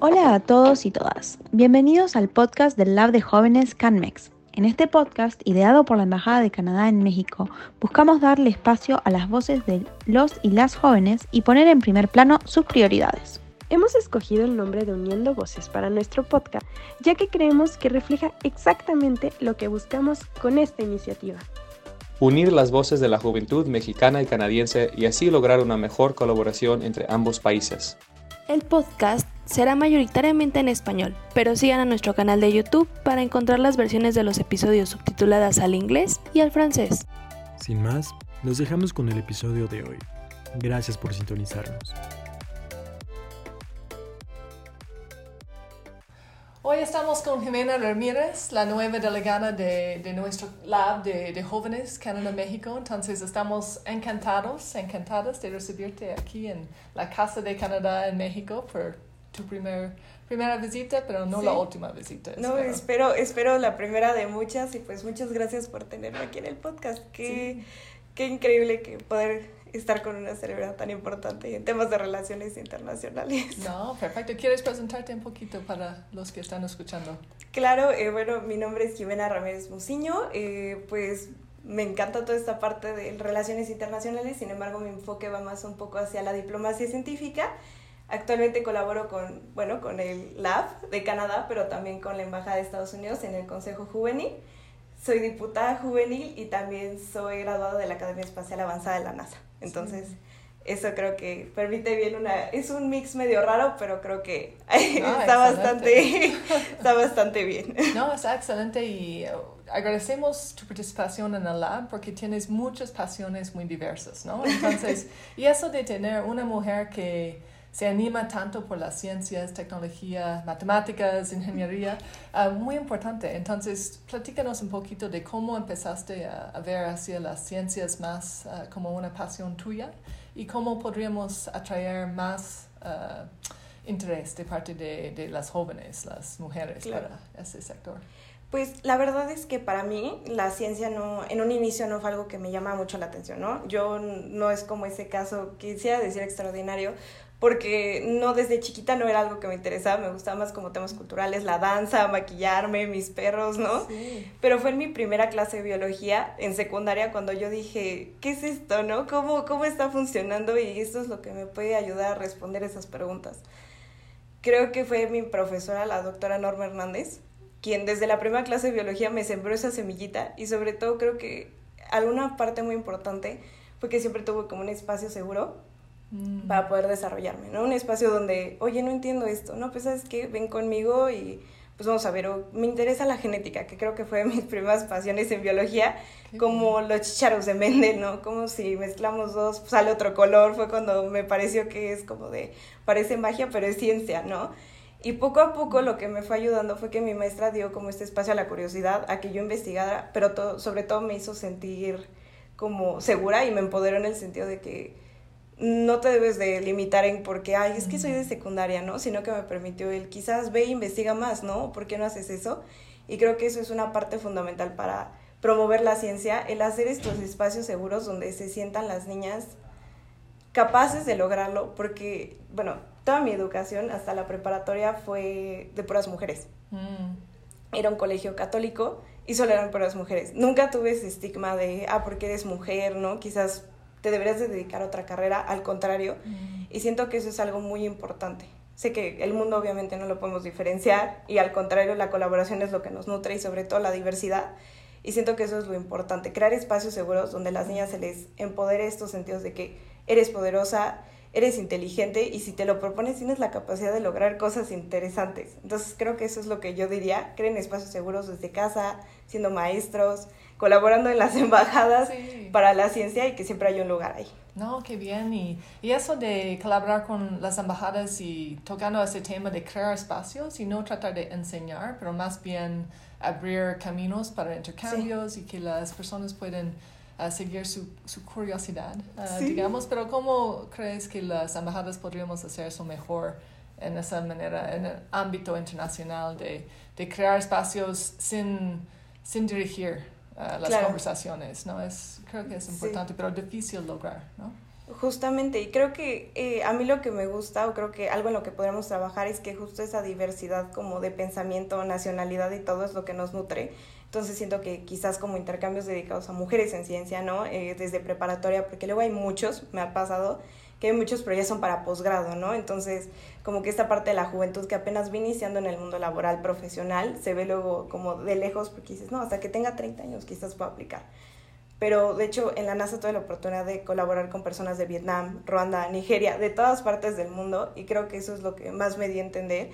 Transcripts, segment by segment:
Hola a todos y todas. Bienvenidos al podcast del Lab de Jóvenes CanMex. En este podcast, ideado por la Embajada de Canadá en México, buscamos darle espacio a las voces de los y las jóvenes y poner en primer plano sus prioridades. Hemos escogido el nombre de Uniendo Voces para nuestro podcast, ya que creemos que refleja exactamente lo que buscamos con esta iniciativa. Unir las voces de la juventud mexicana y canadiense y así lograr una mejor colaboración entre ambos países. El podcast será mayoritariamente en español, pero sigan a nuestro canal de YouTube para encontrar las versiones de los episodios subtituladas al inglés y al francés. Sin más, nos dejamos con el episodio de hoy. Gracias por sintonizarnos. Hoy estamos con Jimena Ramírez, la nueva delegada de, de nuestro lab de, de, jóvenes Canadá-México. Entonces estamos encantados, encantadas de recibirte aquí en la Casa de Canadá en México por tu primer, primera visita, pero no sí. la última visita. No, espero. espero, espero la primera de muchas y pues muchas gracias por tenerme aquí en el podcast. Qué, Sí. qué increíble que poder estar con una celebridad tan importante en temas de relaciones internacionales. No, perfecto. ¿Quieres presentarte un poquito para los que están escuchando? Claro, eh, bueno, mi nombre es Jimena Ramírez Muciño, eh, pues me encanta toda esta parte de relaciones internacionales, sin embargo mi enfoque va más un poco hacia la diplomacia científica. Actualmente colaboro con, bueno, con el LAB de Canadá, pero también con la Embajada de Estados Unidos en el Consejo Juvenil. Soy diputada juvenil y también soy graduada de la Academia Espacial Avanzada de la NASA. Entonces, Sí. eso creo que permite bien una... Es un mix medio raro, pero creo que Ah, está, bastante, está bastante bien. No, está excelente y uh, agradecemos tu participación en el lab porque tienes muchas pasiones muy diversas, ¿no? Entonces, y eso de tener una mujer que se anima tanto por las ciencias, tecnología, matemáticas, ingeniería, uh, muy importante. Entonces, platícanos un poquito de cómo empezaste a, a ver hacia las ciencias más uh, como una pasión tuya y cómo podríamos atraer más uh, interés de parte de, de las jóvenes, las mujeres Claro. para ese sector. Pues la verdad es que para mí la ciencia no, en un inicio no fue algo que me llama mucho la atención, ¿no? Yo no es como ese caso, quisiera decir extraordinario, porque no desde chiquita no era algo que me interesaba, me gustaba más como temas culturales, la danza, maquillarme, mis perros, ¿no? Sí. Pero fue en mi primera clase de biología en secundaria cuando yo dije, ¿qué es esto, no? ¿Cómo, cómo está funcionando? Y esto es lo que me puede ayudar a responder esas preguntas. Creo que fue mi profesora, la doctora Norma Hernández, quien desde la primera clase de biología me sembró esa semillita y sobre todo creo que alguna parte muy importante fue que siempre tuve como un espacio seguro Mm. para poder desarrollarme, ¿no? Un espacio donde, oye, no entiendo esto, no, pues sabes qué, ven conmigo y pues vamos a ver, o me interesa la genética, que creo que fue de mis primeras pasiones en biología, Qué como los chícharos de Mendel, ¿no? Como si mezclamos dos, sale otro color, fue cuando me pareció que es como de, parece magia, pero es ciencia, ¿no? Y poco a poco lo que me fue ayudando fue que mi maestra dio como este espacio a la curiosidad, a que yo investigara, pero todo, sobre todo me hizo sentir como segura y me empoderó en el sentido de que no te debes de limitar en porque, ay, es que soy de secundaria, ¿no? Sino que me permitió el quizás ve e investiga más, ¿no? ¿Por qué no haces eso? Y creo que eso es una parte fundamental para promover la ciencia, el hacer estos espacios seguros donde se sientan las niñas capaces de lograrlo, porque, bueno, toda mi educación hasta la preparatoria fue de puras mujeres. Mm. Era un colegio católico y solo eran puras mujeres. Nunca tuve ese estigma de, ah, porque eres mujer, ¿no? Quizás te deberías de dedicar a otra carrera, al contrario. Mm. Y siento que eso es algo muy importante. Sé que el mundo obviamente no lo podemos diferenciar y al contrario la colaboración es lo que nos nutre y sobre todo la diversidad. Y siento que eso es lo importante, crear espacios seguros donde las niñas se les empodere estos sentidos de que eres poderosa, eres inteligente y si te lo propones tienes la capacidad de lograr cosas interesantes. Entonces creo que eso es lo que yo diría, creen espacios seguros desde casa, siendo maestros, colaborando en las embajadas Sí. para la ciencia y que siempre haya un lugar ahí. No, qué bien. Y, y eso de colaborar con las embajadas y tocando ese tema de crear espacios y no tratar de enseñar, pero más bien abrir caminos para intercambios y que las personas puedan uh, seguir su, su curiosidad, uh, Sí. digamos. Pero ¿cómo crees que las embajadas podríamos hacer eso mejor en esa manera, en el ámbito internacional de, de crear espacios sin, sin dirigir uh, las Claro. conversaciones? ¿no? Es, creo que es Sí. importante, pero difícil lograr, ¿no? Justamente, y creo que eh, a mí lo que me gusta, o creo que algo en lo que podemos trabajar es que justo esa diversidad como de pensamiento, nacionalidad y todo es lo que nos nutre. Entonces siento que quizás como intercambios dedicados a mujeres en ciencia, ¿no? Eh, desde preparatoria, porque luego hay muchos, me ha pasado, que hay muchos, pero ya son para posgrado, ¿no? Entonces, como que esta parte de la juventud que apenas va iniciando en el mundo laboral profesional, se ve luego como de lejos, porque dices, no, hasta que tenga 30 años quizás pueda aplicar. Pero de hecho en la NASA tuve la oportunidad de colaborar con personas de Vietnam, Ruanda, Nigeria, de todas partes del mundo, y creo que eso es lo que más me dio a entender,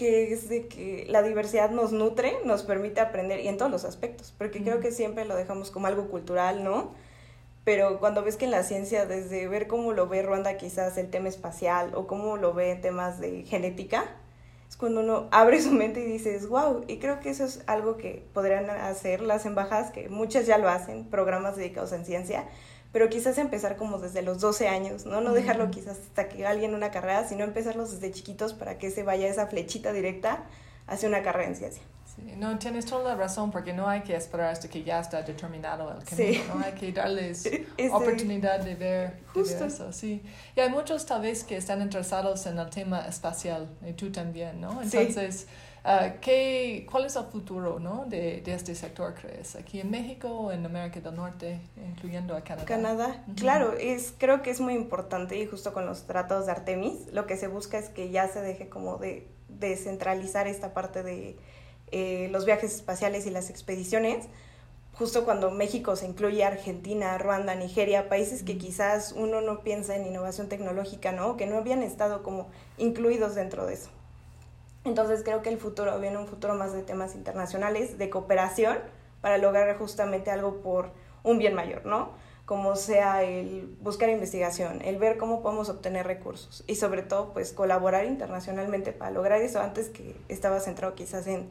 que es de que la diversidad nos nutre, nos permite aprender, y en todos los aspectos, porque creo que siempre lo dejamos como algo cultural, ¿no? pero cuando ves que en la ciencia, desde ver cómo lo ve Ruanda quizás el tema espacial o cómo lo ve en temas de genética, es cuando uno abre su mente y dices, wow, y creo que eso es algo que podrían hacer las embajadas, que muchas ya lo hacen, programas dedicados en ciencia, pero quizás empezar como desde los 12 años, ¿no? No dejarlo quizás hasta que alguien una carrera, sino empezarlos desde chiquitos para que se vaya esa flechita directa hacia una carrera en ciencia no, tienes toda la razón porque no hay que esperar hasta que ya está determinado el camino, no hay que darles oportunidad de ver, eso, sí. Y hay muchos tal vez que están interesados en el tema espacial, y tú también, ¿no? Entonces, uh, ¿qué, ¿cuál es el futuro, ¿no? De, de, este sector, crees? ¿Aquí en México o en América del Norte, incluyendo a Canadá? Canadá, claro, es, creo que es muy importante y justo con los tratados de Artemis, lo que se busca es que ya se deje como de descentralizar esta parte de eh, los viajes espaciales y las expediciones, justo cuando México se incluye Argentina, Ruanda, Nigeria, países que quizás uno no piensa en innovación tecnológica, ¿no? Que no habían estado como incluidos dentro de eso. Entonces creo que el futuro viene un futuro más de temas internacionales, de cooperación, para lograr justamente algo por un bien mayor, ¿no? Como sea el buscar investigación, el ver cómo podemos obtener recursos y sobre todo pues colaborar internacionalmente para lograr eso antes que estaba centrado quizás en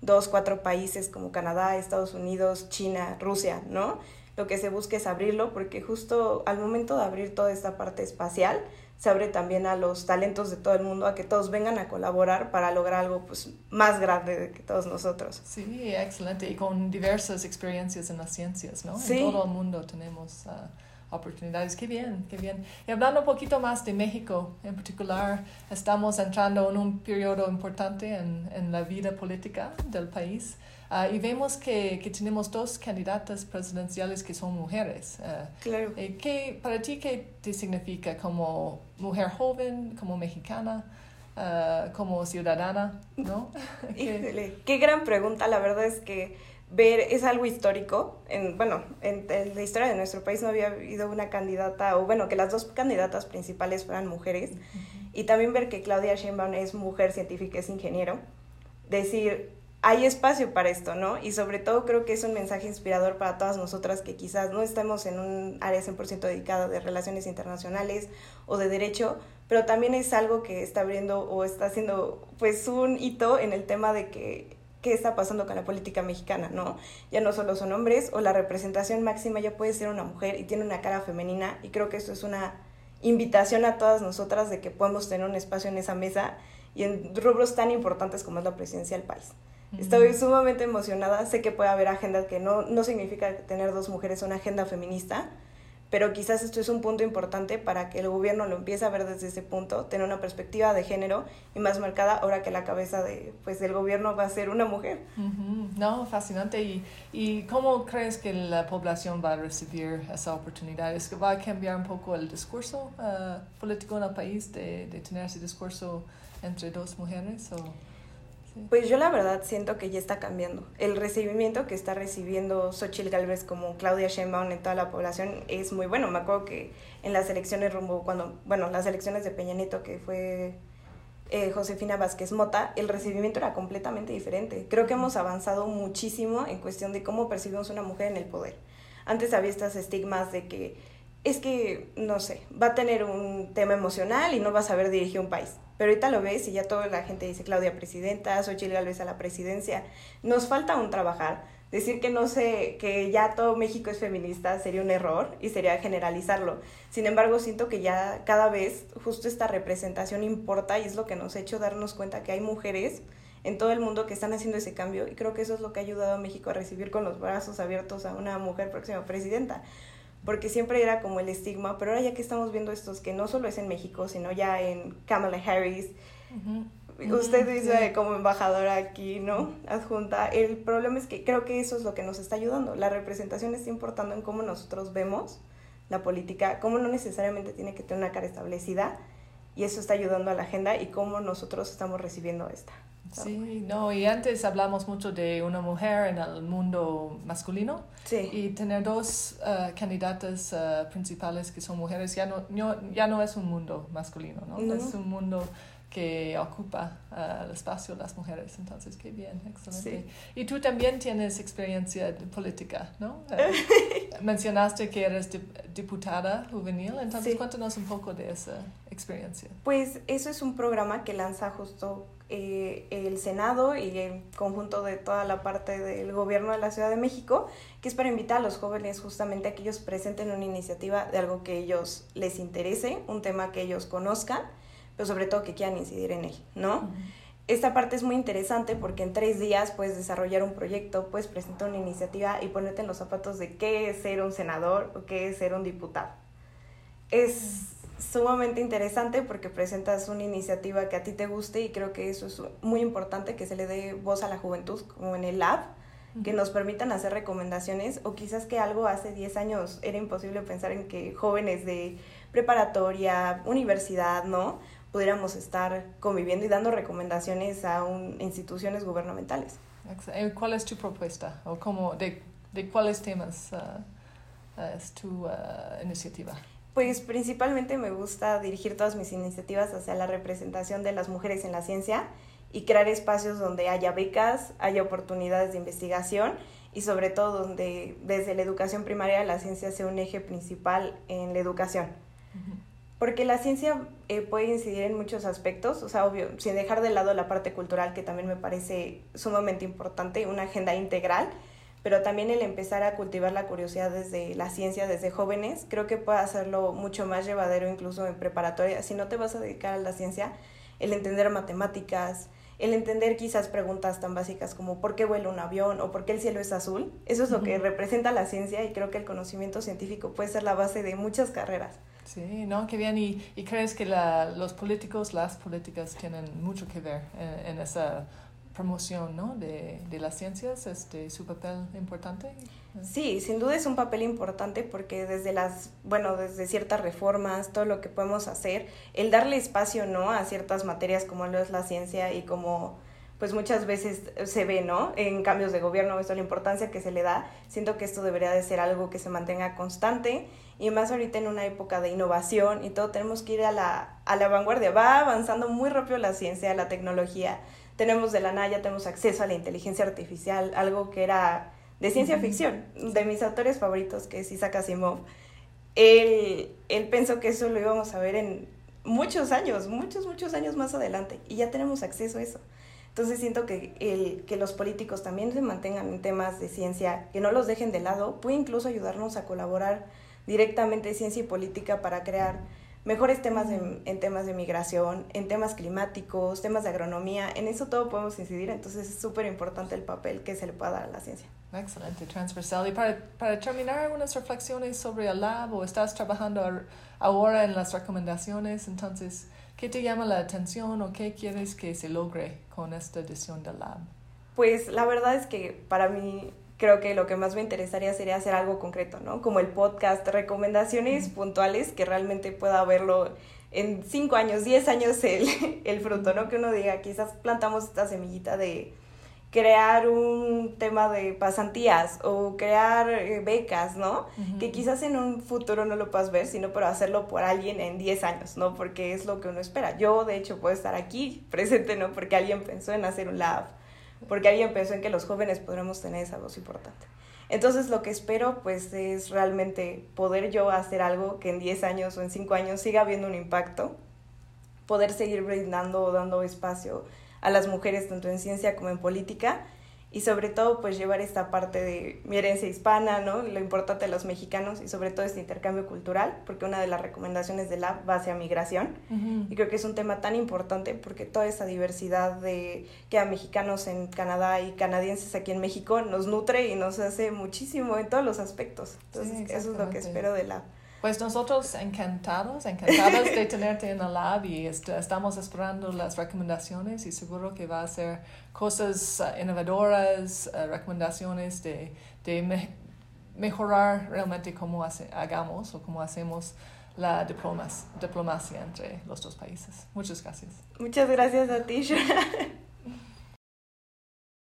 dos, cuatro países como Canadá, Estados Unidos, China, Rusia, ¿no? Lo que se busca es abrirlo porque justo al momento de abrir toda esta parte espacial, se abre también a los talentos de todo el mundo, a que todos vengan a colaborar para lograr algo pues, más grande que todos nosotros. Sí, excelente. Y con diversas experiencias en las ciencias, ¿no? Sí. En todo el mundo tenemos... Uh, oportunidades. Qué bien, qué bien. Y hablando un poquito más de México en particular, estamos entrando en un periodo importante en, en la vida política del país. Uh, y vemos que, que, tenemos dos candidatas presidenciales que son mujeres. Uh, claro. Eh, ¿qué, ¿Para ti qué te significa como mujer joven, como mexicana, uh, como ciudadana? ¿no? ¿Qué? qué gran pregunta. La verdad es que ver, es algo histórico. En, bueno, en, la historia de nuestro país no había habido una candidata, o bueno, que las dos candidatas principales fueran mujeres. Y también ver que Claudia Sheinbaum es mujer científica, es ingeniero. Decir, hay espacio para esto, ¿no? Y sobre todo creo que es un mensaje inspirador para todas nosotras que quizás no estemos en un área 100% dedicada de relaciones internacionales o de derecho, pero también es algo que está abriendo o está haciendo pues un hito en el tema de que qué está pasando con la política mexicana, ¿no? Ya no solo son hombres o la representación máxima ya puede ser una mujer y tiene una cara femenina y creo que esto es una invitación a todas nosotras de que podemos tener un espacio en esa mesa y en rubros tan importantes como es la presidencia del país. Estoy sumamente emocionada, sé que puede haber agendas que no, no significa tener dos mujeres una agenda feminista, pero quizás esto es un punto importante para que el gobierno lo empiece a ver desde ese punto, tener una perspectiva de género y más marcada ahora que la cabeza de, pues, del gobierno va a ser una mujer. No, fascinante. ¿Y, ¿Y cómo crees que la población va a recibir esa oportunidad? ¿Es que va a cambiar un poco el discurso uh, político en el país de, de tener ese discurso entre dos mujeres? O? Pues yo la verdad siento que ya está cambiando. El recibimiento que está recibiendo Xochitl Galvez como Claudia Sheinbaum en toda la población es muy bueno. Me acuerdo que en las elecciones rumbo, cuando, bueno, las elecciones de Peña Nieto, que fue eh, Josefina Vázquez Mota, el recibimiento era completamente diferente. Creo que hemos avanzado muchísimo en cuestión de cómo percibimos una mujer en el poder. Antes había estos estigmas de que es que, no sé, va a tener un tema emocional y no va a saber dirigir un país. Pero ahorita lo ves y ya toda la gente dice Claudia presidenta, Xochitl Gálvez a la presidencia. Nos falta aún trabajar. Decir que no sé, que ya todo México es feminista sería un error y sería generalizarlo. Sin embargo, siento que ya cada vez justo esta representación importa y es lo que nos ha hecho darnos cuenta que hay mujeres en todo el mundo que están haciendo ese cambio y creo que eso es lo que ha ayudado a México a recibir con los brazos abiertos a una mujer próxima presidenta porque siempre era como el estigma, pero ahora ya que estamos viendo estos, que no solo es en México, sino ya en Kamala Harris, usted dice como embajadora aquí, ¿no? Adjunta, el problema es que creo que eso es lo que nos está ayudando, la representación está importando en cómo nosotros vemos la política, cómo no necesariamente tiene que tener una cara establecida, y eso está ayudando a la agenda y cómo nosotros estamos recibiendo esta. Sí, no, y antes hablamos mucho de una mujer en el mundo masculino sí. y tener dos uh, candidatas uh, principales que son mujeres ya no, ya no es un mundo masculino, ¿no? Es un mundo que ocupa uh, el espacio de las mujeres. Entonces, qué bien, excelente. Y tú también tienes experiencia política, ¿no? Mencionaste que eres diputada juvenil, entonces cuéntanos un poco de esa experiencia. Pues eso es un programa que lanza justo eh, el Senado y en conjunto de toda la parte del gobierno de la Ciudad de México, que es para invitar a los jóvenes justamente a que ellos presenten una iniciativa de algo que ellos les interese, un tema que ellos conozcan pero sobre todo que quieran incidir en él, ¿no? Esta parte es muy interesante porque en tres días puedes desarrollar un proyecto, puedes presentar una iniciativa y ponerte en los zapatos de qué es ser un senador o qué es ser un diputado. Es sumamente interesante porque presentas una iniciativa que a ti te guste y creo que eso es muy importante que se le dé voz a la juventud como en el lab que nos permitan hacer recomendaciones o quizás que algo hace 10 años era imposible pensar en que jóvenes de preparatoria, universidad, ¿no? pudiéramos estar conviviendo y dando recomendaciones a instituciones gubernamentales. Eh, ¿Cuál es tu propuesta o cómo, de, de cuáles temas uh, es tu uh, iniciativa? Pues principalmente me gusta dirigir todas mis iniciativas hacia la representación de las mujeres en la ciencia y crear espacios donde haya becas, haya oportunidades de investigación y sobre todo donde desde la educación primaria la ciencia sea un eje principal en la educación. Porque la ciencia eh, puede incidir en muchos aspectos, o sea, obvio, sin dejar de lado la parte cultural, que también me parece sumamente importante, una agenda integral, pero también el empezar a cultivar la curiosidad desde la ciencia, desde jóvenes, creo que puede hacerlo mucho más llevadero incluso en preparatoria. Si no te vas a dedicar a la ciencia, el entender matemáticas, el entender quizás preguntas tan básicas como ¿por qué vuela un avión? o ¿por qué el cielo es azul? Eso es lo que representa la ciencia y creo que el conocimiento científico puede ser la base de muchas carreras. Sí, no, qué bien. ¿Y, y crees que la, los políticos, las políticas tienen mucho que ver en, esa promoción ¿no? de, de, las ciencias? Este, ¿Su papel importante? Sí, sin duda es un papel importante porque desde las, bueno, desde ciertas reformas, todo lo que podemos hacer, el darle espacio, ¿no? A ciertas materias como lo es la ciencia y como pues muchas veces se ve, ¿no? En cambios de gobierno, esto la importancia que se le da. Siento que esto debería de ser algo que se mantenga constante y más ahorita en una época de innovación y todo, tenemos que ir a la, a la vanguardia. Va avanzando muy rápido la ciencia, la tecnología. Tenemos de la Naya, tenemos acceso a la inteligencia artificial, algo que era de ciencia ficción, de mis autores favoritos, que es Isaac Asimov. Él, él pensó que eso lo íbamos a ver en muchos años, muchos, muchos años más adelante, y ya tenemos acceso a eso. Entonces siento que, el, que los políticos también se mantengan en temas de ciencia, que no los dejen de lado, puede incluso ayudarnos a colaborar directamente ciencia y política para crear mejores temas en temas de migración, en temas climáticos, temas de agronomía, en eso todo podemos incidir, entonces es súper importante el papel que se le pueda dar a la ciencia. Excelente, transversal. Y para, para terminar, algunas reflexiones sobre el lab o estás trabajando ahora en las recomendaciones, entonces, ¿Qué te llama la atención o qué quieres que se logre con esta edición del lab? Pues la verdad es que para mí creo que lo que más me interesaría sería hacer algo concreto, ¿no? Como el podcast, recomendaciones puntuales que realmente pueda verlo en cinco años, diez años el, el fruto, ¿no? Que uno diga, quizás plantamos esta semillita de crear un tema de pasantías o crear eh, becas, ¿no? Que quizás en un futuro no lo puedas ver, sino para hacerlo por alguien en 10 años, ¿no? Porque es lo que uno espera. Yo, de hecho, puedo estar aquí presente, ¿no? Porque alguien pensó en hacer un lab, porque alguien pensó en que los jóvenes podremos tener esa voz importante. Entonces, lo que espero, pues, es realmente poder yo hacer algo que en 10 años o en 5 años siga habiendo un impacto, poder seguir brindando o dando espacio a las mujeres tanto en ciencia como en política y sobre todo pues llevar esta parte de mi herencia hispana, ¿no? Lo importante de los mexicanos y sobre todo este intercambio cultural, porque una de las recomendaciones del lab va hacia migración y creo que es un tema tan importante porque toda esa diversidad de que a mexicanos en Canadá y canadienses aquí en México nos nutre y nos hace muchísimo en todos los aspectos. Entonces, eso es lo que espero del lab. Pues nosotros encantados, encantados de tenerte en el lab y estamos esperando las recomendaciones y seguro que va a ser cosas uh, innovadoras, uh, recomendaciones de, de mejorar realmente cómo hace, hagamos o cómo hacemos la diplomas, diplomacia entre los dos países. Muchas gracias. Muchas gracias a ti.